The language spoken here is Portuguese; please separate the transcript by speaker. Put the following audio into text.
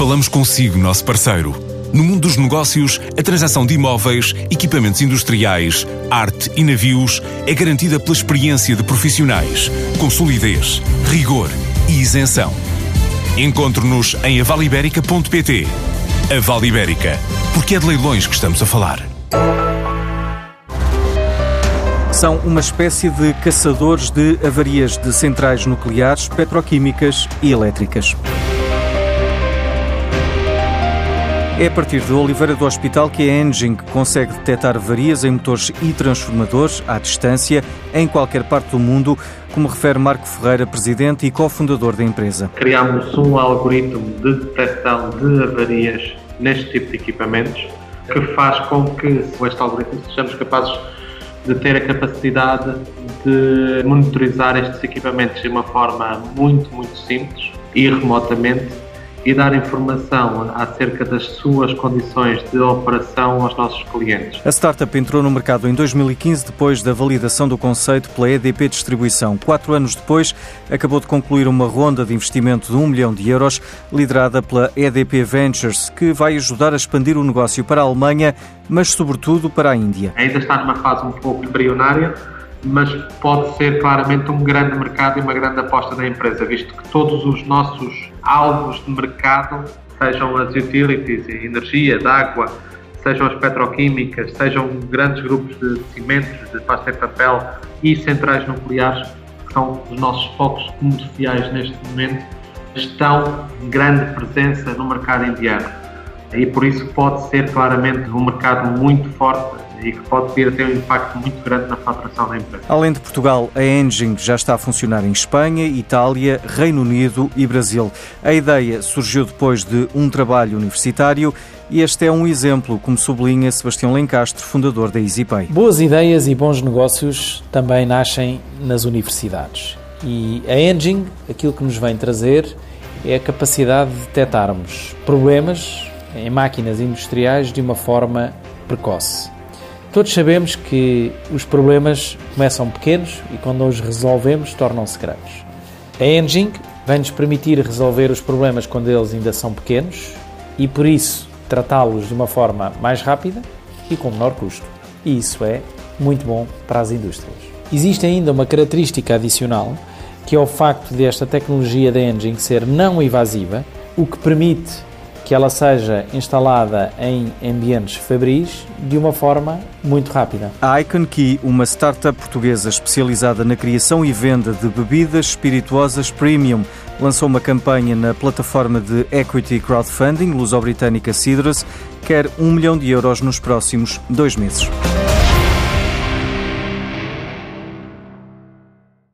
Speaker 1: Falamos consigo, nosso parceiro. No mundo dos negócios, a transação de imóveis, equipamentos industriais, arte e navios é garantida pela experiência de profissionais, com solidez, rigor e isenção. Encontre-nos em avaliberica.pt. A Vale Ibérica, porque é de leilões que estamos a falar.
Speaker 2: São uma espécie de caçadores de avarias de centrais nucleares, petroquímicas e elétricas. É a partir de Oliveira do Hospital que a Engine consegue detectar avarias em motores e transformadores à distância em qualquer parte do mundo, como refere Marco Ferreira, presidente e cofundador da empresa.
Speaker 3: Criámos um algoritmo de detecção de avarias neste tipo de equipamentos que faz com que, com este algoritmo, sejamos capazes de ter a capacidade de monitorizar estes equipamentos de uma forma muito, muito simples e remotamente e dar informação acerca das suas condições de operação aos nossos clientes.
Speaker 2: A startup entrou no mercado em 2015 depois da validação do conceito pela EDP Distribuição. Quatro anos depois, acabou de concluir uma ronda de investimento de um milhão de euros, liderada pela EDP Ventures, que vai ajudar a expandir o negócio para a Alemanha, mas sobretudo para a Índia.
Speaker 3: Ainda está numa fase um pouco embrionária, mas pode ser claramente um grande mercado e uma grande aposta da empresa, visto que todos os nossos alvos de mercado, sejam as utilities, energia, de água, sejam as petroquímicas, sejam grandes grupos de cimentos, de pasta e papel e centrais nucleares, que são os nossos focos comerciais neste momento, estão em grande presença no mercado indiano. E por isso pode ser claramente um mercado muito forte e que pode vir a ter um impacto muito grande na faturação da empresa.
Speaker 2: Além de Portugal, a Engine já está a funcionar em Espanha, Itália, Reino Unido e Brasil. A ideia surgiu depois de um trabalho universitário e este é um exemplo, como sublinha Sebastião Lencastre, fundador da EasyPay.
Speaker 4: Boas ideias e bons negócios também nascem nas universidades. E a Engine, aquilo que nos vem trazer é a capacidade de detectarmos problemas em máquinas industriais de uma forma precoce. Todos sabemos que os problemas começam pequenos e quando os resolvemos tornam-se grandes. A Engine vem-nos permitir resolver os problemas quando eles ainda são pequenos e por isso tratá-los de uma forma mais rápida e com menor custo. E isso é muito bom para as indústrias. Existe ainda uma característica adicional que é o facto desta tecnologia da Engine ser não invasiva, o que permite que ela seja instalada em ambientes fabris de uma forma muito rápida.
Speaker 2: A Icon Key, uma startup portuguesa especializada na criação e venda de bebidas espirituosas premium, lançou uma campanha na plataforma de equity crowdfunding luso-britânica Citrus, quer um milhão de euros nos próximos dois meses.